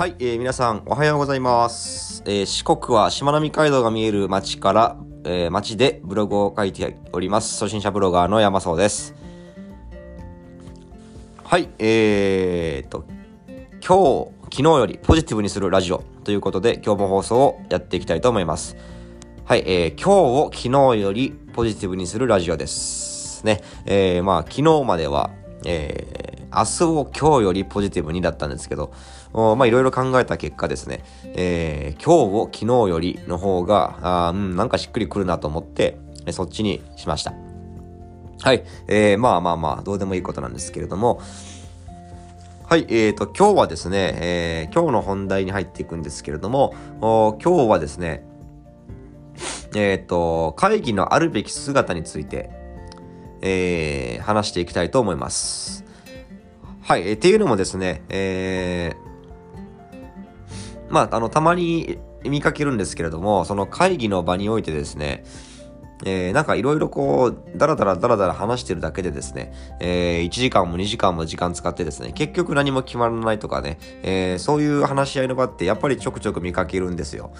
はい、えー皆さんおはようございます。えー四国はしまなみ海道が見える町から、えー町でブログを書いております。初心者ブロガーの山荘です。はい、えーと、今日、昨日よりポジティブにするラジオということで、今日も放送をやっていきたいと思います。はい、えー今日を昨日よりポジティブにするラジオです。ね、えーまあ、昨日までは、えー明日を今日よりポジティブにだったんですけど、まあいろいろ考えた結果ですね、えー今日を昨日よりの方が、あうん、なんかしっくりくるなと思って、そっちにしました。はい、えーまあまあまあ、どうでもいいことなんですけれども、はい、えーと、今日はですね、えー今日の本題に入っていくんですけれども、今日はですね、えーと、会議のあるべき姿について、えー話していきたいと思います。はい、えーっていうのもですね、えーまあ、あの、たまに見かけるんですけれども、その会議の場においてですね、えーなんかいろいろこう、だらだらだらだら話してるだけでですね、えー1時間も2時間も時間使ってですね、結局何も決まらないとかね、えーそういう話し合いの場ってやっぱりちょくちょく見かけるんですよ。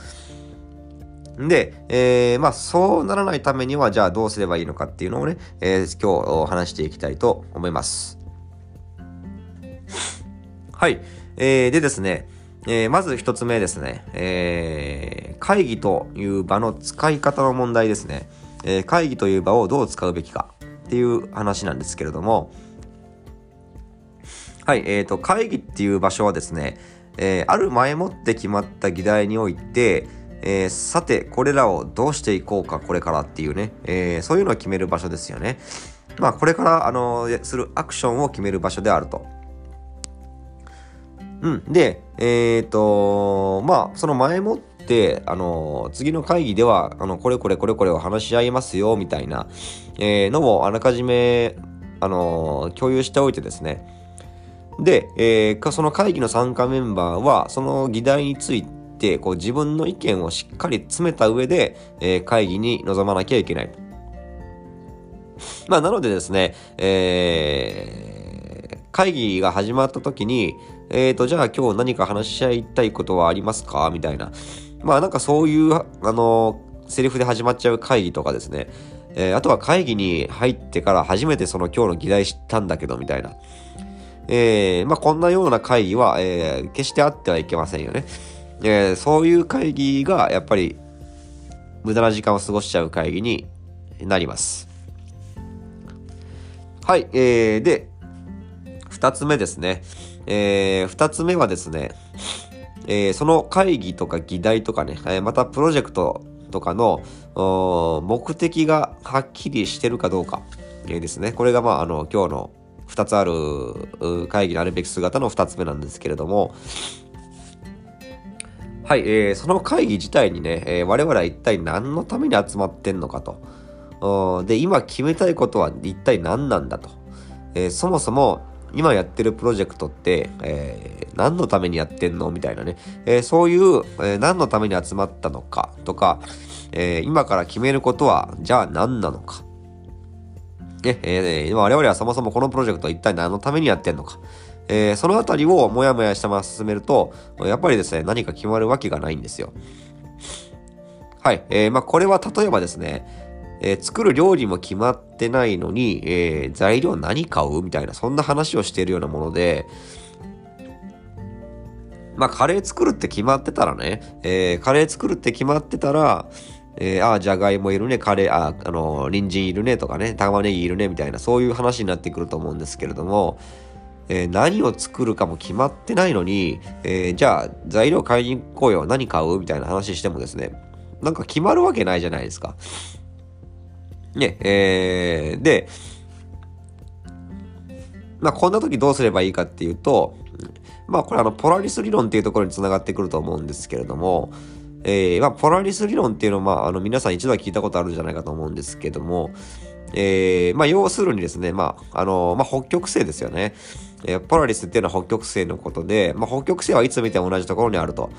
で、えーまあそうならないためにはじゃあどうすればいいのかっていうのをね、えー今日話していきたいと思います。はい。えーでですね、えーまず一つ目ですね、えー会議という場の使い方の問題ですね。えー会議という場をどう使うべきかっていう話なんですけれども、はい、えーと、会議っていう場所はですね、えある前もって決まった議題において、えさて、これらをどうしていこうか、これからっていうね、えそういうのを決める場所ですよね。まあ、これから、あのするアクションを決める場所であると。うん。で、えっ、と、まあ、その前もって、あの、次の会議では、あの、これこれこれこれを話し合いますよ、みたいな、えーのをあらかじめ、あの、共有しておいてですね。で、えーその会議の参加メンバーは、その議題について、こう、自分の意見をしっかり詰めた上で、えー会議に臨まなきゃいけない。まあ、なのでですね、えー会議が始まった時に、えーと、じゃあ今日何か話し合いたいことはありますか？みたいな。まあなんかそういう、あの、セリフで始まっちゃう会議とかですね。えーあとは会議に入ってから初めてその今日の議題知ったんだけど、みたいな。えーまあこんなような会議は、えー決してあってはいけませんよね。えーそういう会議がやっぱり無駄な時間を過ごしちゃう会議になります。はい、えー、で、二つ目ですね。えー、二つ目はですね、えーその会議とか議題とかね、えーまたプロジェクトとかの目的がはっきりしてるかどうか、えーですね。これがまあ、あの、今日の二つある会議のあるべき姿の二つ目なんですけれども、はい、えーその会議自体にね、えー我々は一体何のために集まってんのかと。で、今決めたいことは一体何なんだと。えーそもそも今やってるプロジェクトって、えー何のためにやってんの？みたいなね、えーそういう、えー何のために集まったのかとか、え今から決めることはじゃあ何なのか。ね、えー我々はそもそもこのプロジェクトは一体何のためにやってんのか。えそのあたりをもやもやしたまま進めると、やっぱりですね、何か決まるわけがないんですよ。はい。えーまあ、これは例えばですね、えー作る料理も決まってないのに、えー材料何買うみたいな、そんな話をしているようなもので、まあ、カレー作るって決まってたらね、えーカレー作るって決まってたら、えーああ、じゃがいもいるね、カレー、あ、あのー、人参いるねとかね、玉ねぎいるね、みたいな、そういう話になってくると思うんですけれども、えー何を作るかも決まってないのに、えーじゃあ、材料買いに行こうよ、何買うみたいな話してもですね、なんか決まるわけないじゃないですか。ね、えーで、まあ、こんな時どうすればいいかっていうと、まあ、これあの、ポラリス理論っていうところにつながってくると思うんですけれども、えーまあ、ポラリス理論っていうのは、まあ、あの、皆さん一度は聞いたことあるんじゃないかと思うんですけども、えーまあ、要するにですね、まあ、あの、まあ、北極星ですよね。えーポラリスっていうのは北極星のことで、まあ、北極星はいつ見ても同じところにあると。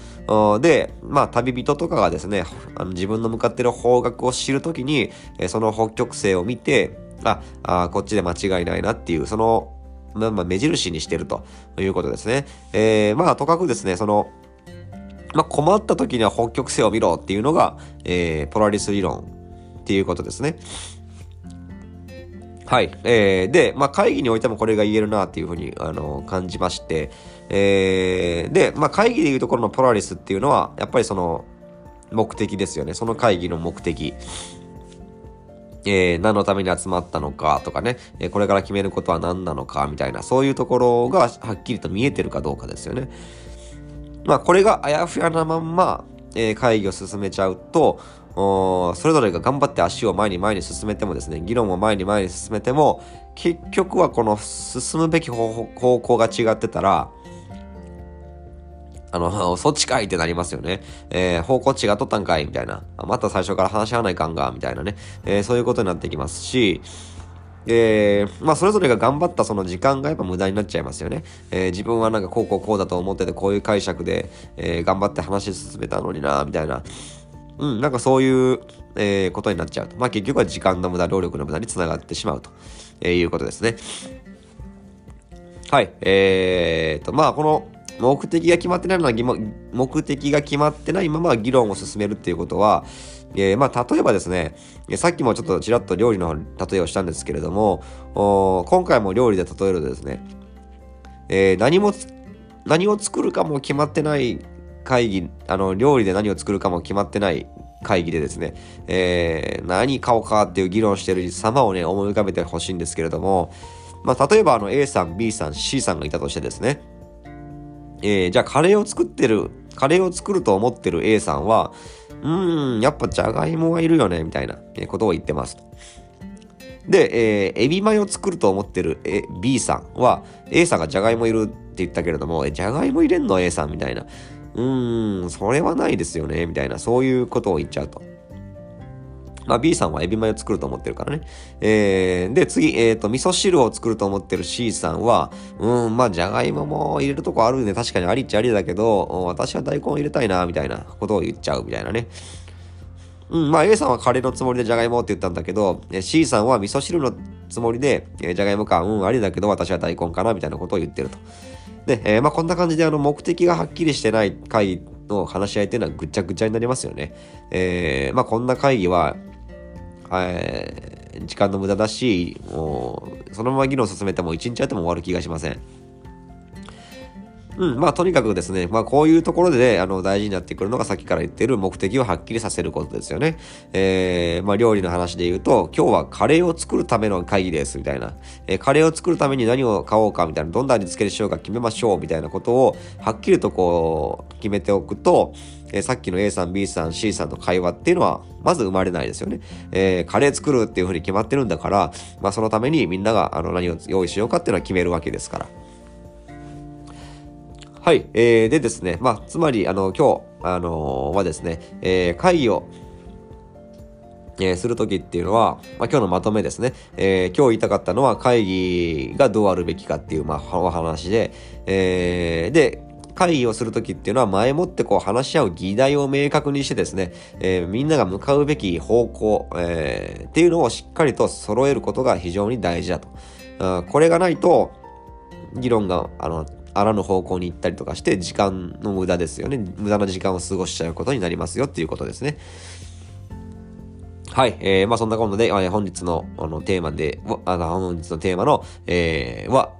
で、まあ、旅人とかがですね、あの自分の向かってる方角を知るときに、えーその北極星を見て、あ、あこっちで間違いないなっていう、その、まあ、目印にしてるということですね。えー、まあ、とかくですね、その、まあ、困った時には北極星を見ろっていうのが、えー、ポラリス理論っていうことですね。はい。えー、で、まあ、会議においてもこれが言えるなっていうふうに、あの、感じまして、えー、で、まあ、会議でいうところのポラリスっていうのは、やっぱりその、目的ですよね。その会議の目的。えー、何のために集まったのかとかね、えー、これから決めることは何なのかみたいな、そういうところがはっきりと見えてるかどうかですよね。まあ、これがあやふやなまんま、えー、会議を進めちゃうと、それぞれが頑張って足を前に前に進めてもですね、議論を前に前に進めても、結局はこの進むべき方向が違ってたら、あの、そっちかいってなりますよね。えー、方向違っとったんかいみたいな。また最初から話し合わないかんが、みたいなね。えー、そういうことになってきますし、えー、まあそれぞれが頑張ったその時間がやっぱ無駄になっちゃいますよね。え、自分はなんかこうこうこうだと思っててこういう解釈で、え、頑張って話進めたのになみたいな。うん、なんかそういう、えー、ことになっちゃうと。まあ結局は時間の無駄、労力の無駄につながってしまうと、えー、いうことですね。はい。えーと、まあこの目的が決まってないのは目的が決まってないまま議論を進めるっていうことは、えー、まあ、例えばですね、さっきもちょっとちらっと料理の例えをしたんですけれども、お今回も料理で例えるとですね、えー、何も、何を作るかも決まってない会議、あの、料理で何を作るかも決まってない会議でですね、えー、何買おうかっていう議論してる様をね、思い浮かべてほしいんですけれども、まあ、例えばあの A さん、B さん、C さんがいたとしてですね、えー、じゃあカレーを作ってる、カレーを作ると思ってる A さんは、うーん、やっぱじゃがいもはいるよね、みたいなことを言ってます。で、えー、エビマヨ作ると思ってる B さんは、A さんがじゃがいもいるって言ったけれども、え、じゃがいも入れんの？A さんみたいな。うーん、それはないですよね、みたいな、そういうことを言っちゃうと。まあ、B さんはエビマヨ作ると思ってるからね。えー、で、次、えっ、ー、と、味噌汁を作ると思ってる C さんは、うん、まあ、じゃがいもも入れるとこあるんで、確かにありっちゃありだけど、私は大根入れたいな、みたいなことを言っちゃうみたいなね。うん、まあ A さんはカレーのつもりでじゃがいもって言ったんだけど、C さんは味噌汁のつもりで、じゃがいもか、うん、ありだけど私は大根かな、みたいなことを言ってると。で、えー、まあこんな感じであの目的がはっきりしてない会議の話し合いっていうのはぐちゃぐちゃになりますよね。えー、まあこんな会議は、えー、時間の無駄だし、もう、そのまま議論を進めても一日あっても終わる気がしません。うん、まあとにかくですね、まあこういうところで、あの大事になってくるのがさっきから言ってる目的をはっきりさせることですよね。えー、まあ料理の話で言うと、今日はカレーを作るための会議ですみたいな、えー、カレーを作るために何を買おうかみたいな、どんな味付けにしようか決めましょうみたいなことをはっきりとこう決めておくと、えー、さっきの A さん、B さん、C さんの会話っていうのは、まず生まれないですよね。えー、カレー作るっていうふうに決まってるんだから、まあそのためにみんながあの何を用意しようかっていうのは決めるわけですから。はい。えー、でですね、まあ、つまり、あの、今日、あのー、はですね、えー、会議を、えー、するときっていうのは、まあ、今日のまとめですね、えー、今日言いたかったのは会議がどうあるべきかっていう、まあ、お話で、えー、で、会議をするときっていうのは前もってこう話し合う議題を明確にしてですね、えー、みんなが向かうべき方向、えー、っていうのをしっかりと揃えることが非常に大事だと。これがないと、議論が、あの、あらぬ方向に行ったりとかして、時間の無駄ですよね。無駄な時間を過ごしちゃうことになりますよっていうことですね。はい。えー、まあそんなことで、えー、本日のあのテーマで、あの、本日のテーマの、えー、は、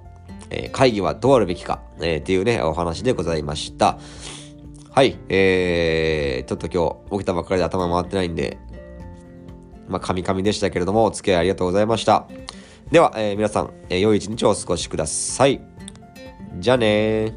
えー、会議はどうあるべきか、えー、っていうね、お話でございました。はい。えー、ちょっと今日起きたばっかりで頭回ってないんで、まあ、カミカミでしたけれども、お付き合いありがとうございました。では、えー、皆さん、えー、良い一日をお過ごしください。じゃあね